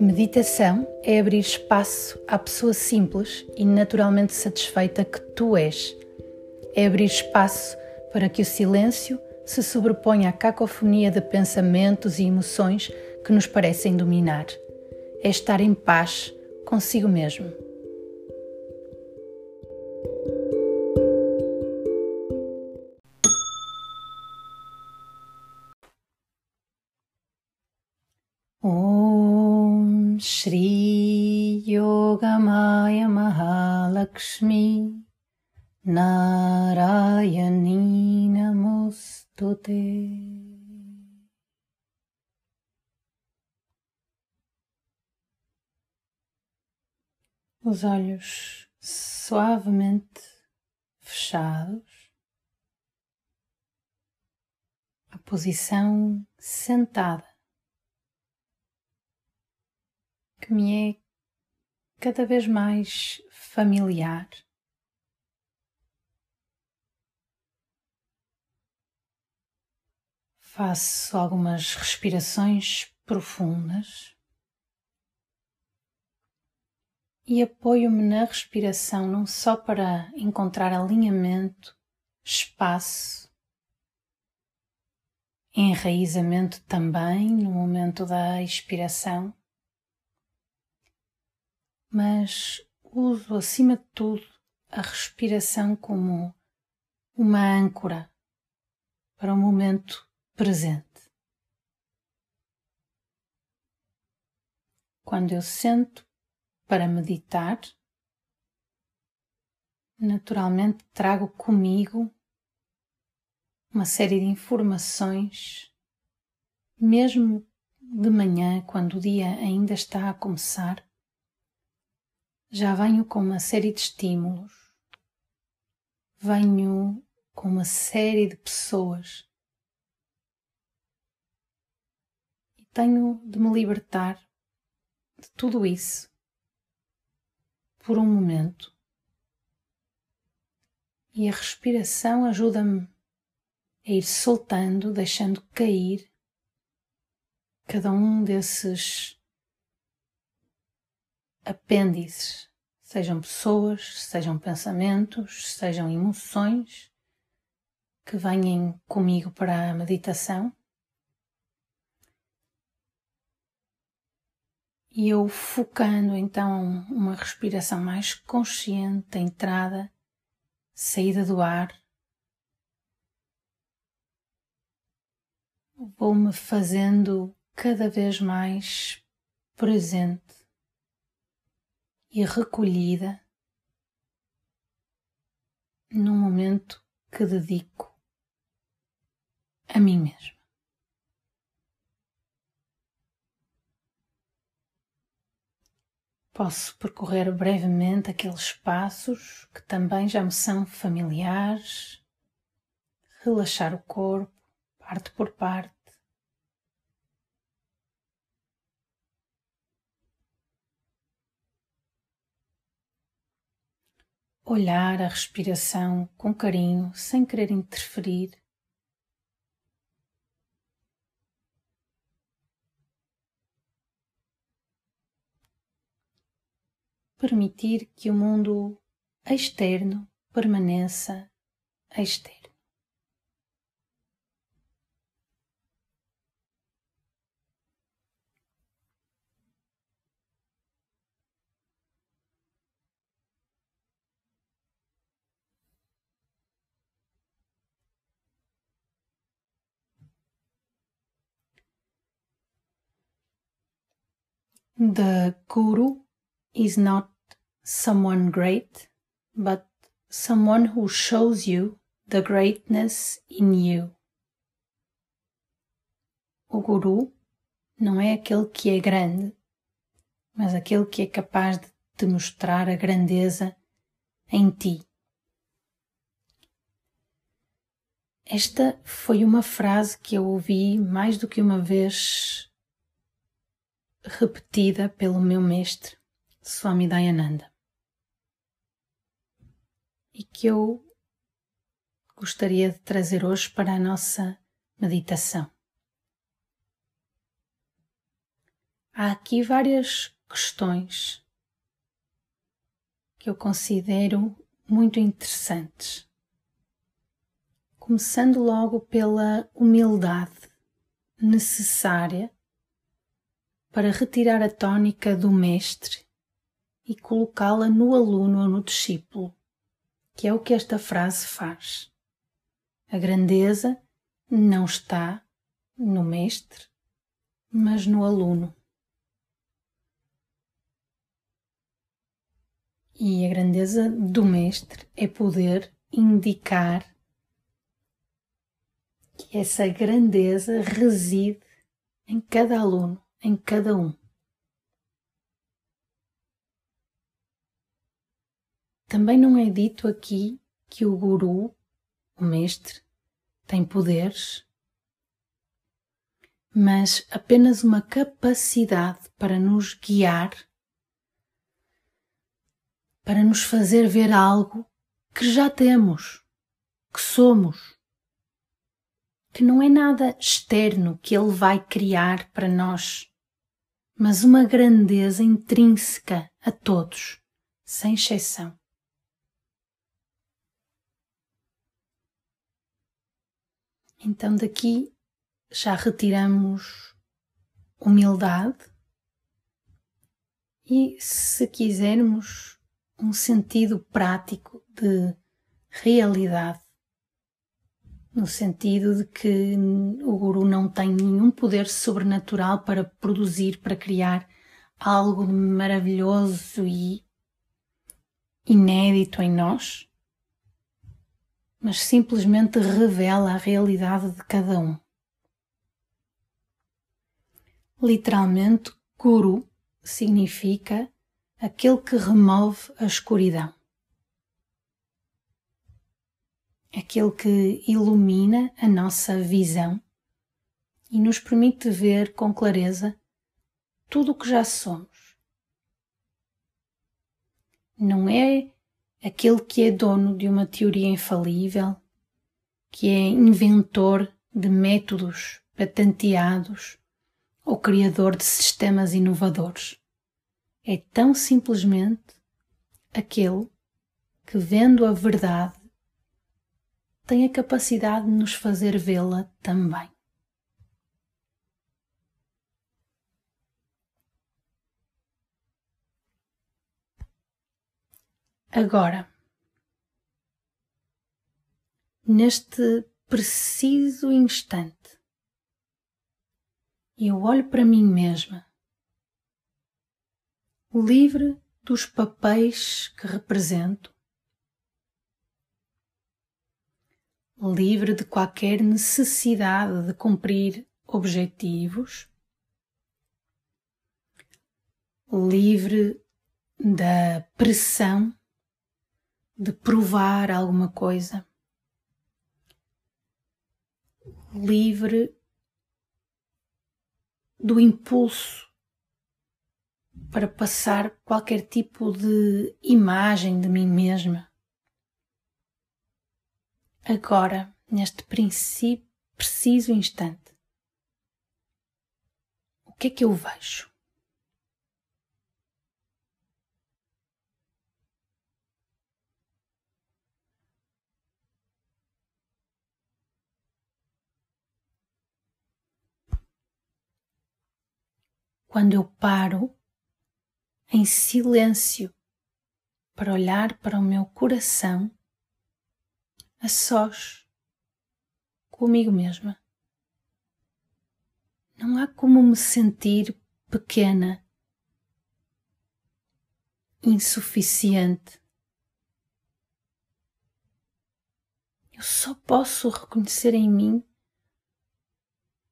Meditação é abrir espaço à pessoa simples e naturalmente satisfeita que tu és. É abrir espaço para que o silêncio se sobreponha à cacofonia de pensamentos e emoções que nos parecem dominar. É estar em paz consigo mesmo. Shri Yogamaya Mahalakshmi Narayani Namostute Os olhos suavemente fechados, a posição sentada que me é cada vez mais familiar. Faço algumas respirações profundas e apoio-me na respiração não só para encontrar alinhamento, espaço, enraizamento também no momento da expiração, mas uso acima de tudo a respiração como uma âncora para o momento presente. Quando eu sento para meditar, naturalmente trago comigo uma série de informações, mesmo de manhã, quando o dia ainda está a começar já venho com uma série de estímulos, venho com uma série de pessoas e tenho de me libertar de tudo isso por um momento. E a respiração ajuda-me a ir soltando, deixando cair cada um desses apêndices, sejam pessoas, sejam pensamentos, sejam emoções que venham comigo para a meditação. E eu focando então uma respiração mais consciente, entrada, saída do ar, vou-me fazendo cada vez mais presente e recolhida num momento que dedico a mim mesma. Posso percorrer brevemente aqueles passos que também já me são familiares, relaxar o corpo, parte por parte, olhar a respiração com carinho, sem querer interferir. Permitir que o mundo externo permaneça externo. The guru is not someone great, but someone who shows you the greatness in you. O guru não é aquele que é grande, mas aquele que é capaz de te mostrar a grandeza em ti. Esta foi uma frase que eu ouvi mais do que uma vez repetida pelo meu mestre, Swami Dayananda, e que eu gostaria de trazer hoje para a nossa meditação. há aqui várias questões que eu considero muito interessantes. Começando logo pela humildade necessária para retirar a tônica do mestre e colocá-la no aluno ou no discípulo, que é o que esta frase faz. A grandeza não está no mestre, mas no aluno. E a grandeza do mestre é poder indicar que essa grandeza reside em cada aluno, em cada um. Também não é dito aqui que o guru, o mestre, tem poderes, mas apenas uma capacidade para nos guiar para nos fazer ver algo que já temos, que somos, que não é nada externo que Ele vai criar para nós, mas uma grandeza intrínseca a todos, sem exceção. Então daqui já retiramos humildade e, se quisermos, um sentido prático de realidade, no sentido de que o guru não tem nenhum poder sobrenatural para produzir, para criar algo maravilhoso e inédito em nós, mas simplesmente revela a realidade de cada um. Literalmente, guru significa aquele que remove a escuridão, aquele que ilumina a nossa visão e nos permite ver com clareza tudo o que já somos. Não é aquele que é dono de uma teoria infalível, que é inventor de métodos patenteados ou criador de sistemas inovadores é tão simplesmente aquele que, vendo a verdade, tem a capacidade de nos fazer vê-la também. Agora, neste preciso instante, eu olho para mim mesma livre dos papéis que represento, livre de qualquer necessidade de cumprir objetivos, livre da pressão de provar alguma coisa, livre do impulso para passar qualquer tipo de imagem de mim mesma. Agora, neste princípio, preciso instante, o que é que eu vejo? Quando eu paro em silêncio para olhar para o meu coração a sós comigo mesma. Não há como me sentir pequena, insuficiente. Eu só posso reconhecer em mim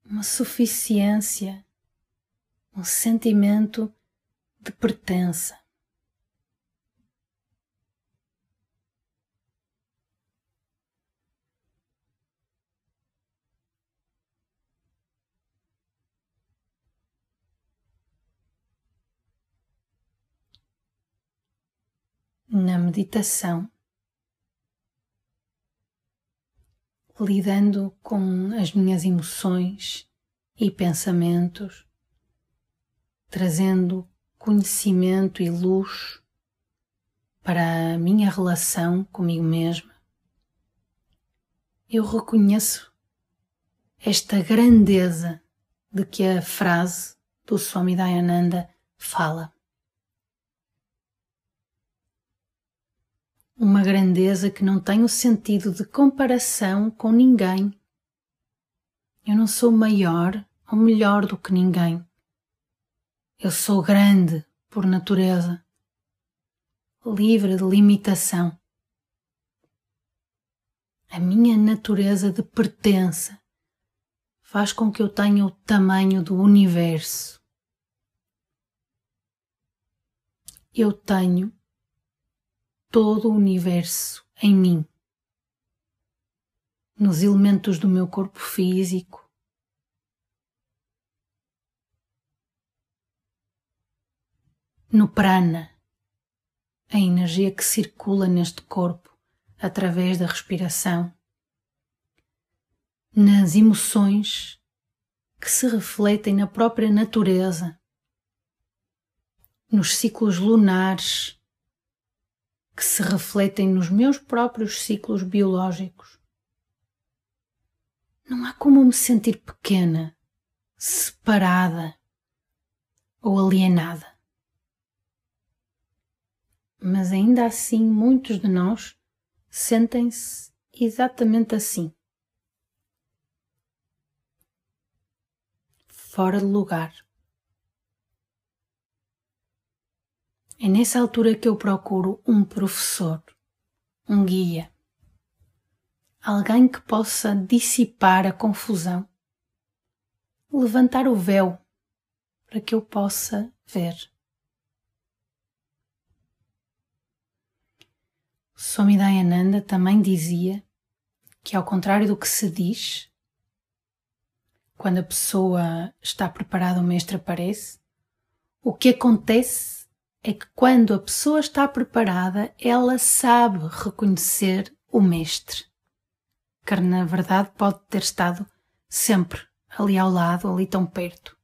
uma suficiência, um sentimento de pertença. Na meditação, lidando com as minhas emoções e pensamentos, trazendo conhecimento e luz para a minha relação comigo mesma, eu reconheço esta grandeza de que a frase do Swami Dayananda fala. Uma grandeza que não tem o sentido de comparação com ninguém. Eu não sou maior ou melhor do que ninguém. Eu sou grande por natureza, livre de limitação. A minha natureza de pertença faz com que eu tenha o tamanho do universo. Eu tenho todo o universo em mim, nos elementos do meu corpo físico. No prana, a energia que circula neste corpo através da respiração. Nas emoções que se refletem na própria natureza, nos ciclos lunares que se refletem nos meus próprios ciclos biológicos. Não há como me sentir pequena, separada ou alienada. Mas ainda assim, muitos de nós sentem-se exatamente assim. fora de lugar. É nessa altura que eu procuro um professor, um guia, alguém que possa dissipar a confusão, levantar o véu para que eu possa ver. Swami Dayananda também dizia que, ao contrário do que se diz, quando a pessoa está preparada, o mestre aparece. O que acontece é que quando a pessoa está preparada, ela sabe reconhecer o mestre, que na verdade pode ter estado sempre ali ao lado, ali tão perto.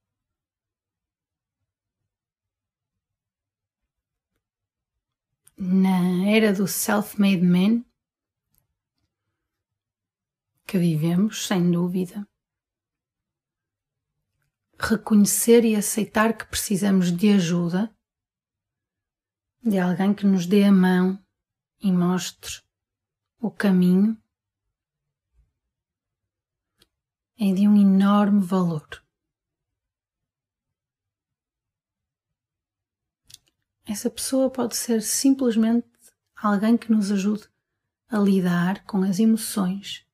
Na era do self-made man que vivemos, sem dúvida, reconhecer e aceitar que precisamos de ajuda, de alguém que nos dê a mão e mostre o caminho, é de um enorme valor. Essa pessoa pode ser simplesmente alguém que nos ajude a lidar com as emoções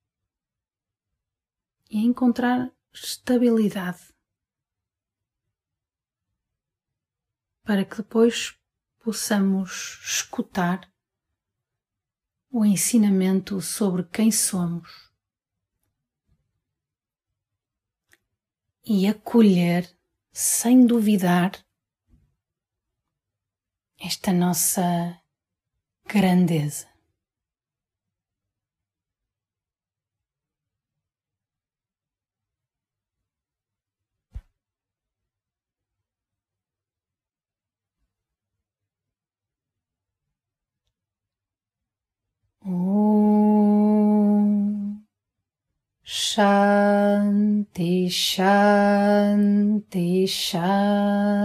e a encontrar estabilidade para que depois possamos escutar o ensinamento sobre quem somos e acolher sem duvidar esta nossa grandeza. Om Shanti Shanti Shanti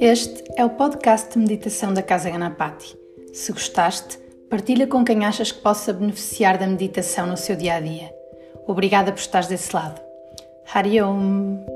Este é o podcast de meditação da Casa Ganapati. Se gostaste, partilha com quem achas que possa beneficiar da meditação no seu dia a dia. Obrigada por estares desse lado. Hari Om.